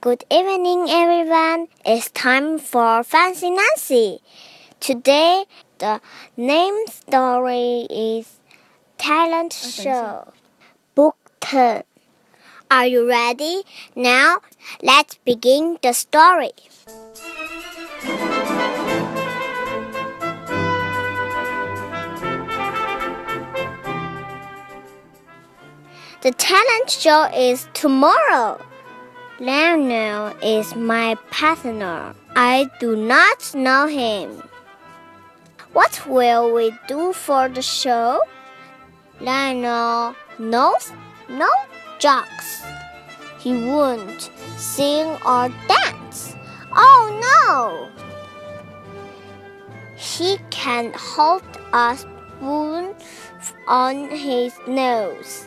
Good evening, everyone. It's time for Fancy Nancy. Today, the name story is Talent oh, Show, Book 10. Are you ready? Now, let's begin the story. The talent show is tomorrow. Lionel is my partner. I do not know him. What will we do for the show? Lionel knows no jokes. He won't sing or dance. Oh no! He can hold a spoon on his nose.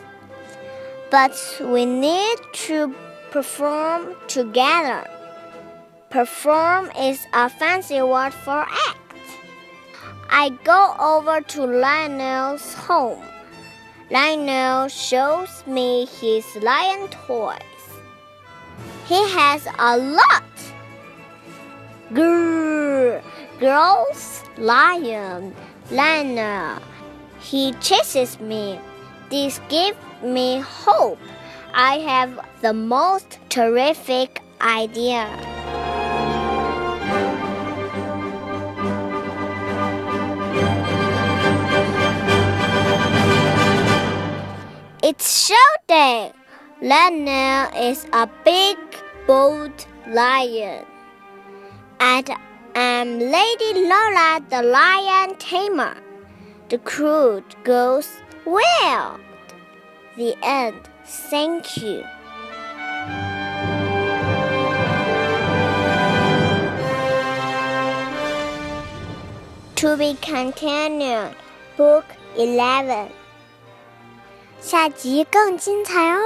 But we need to perform together. Perform is a fancy word for act. I go over to Lionel's home. Lionel shows me his lion toys. He has a lot. Grrr, girls, lion, Lionel. He chases me. This gives me hope. I have the most terrific idea. It's show day. Lionel is a big, bold lion. And I'm Lady Lola the lion tamer. The crew goes well. The end. Thank you. To be continued. Book 11. 下集更精彩哦！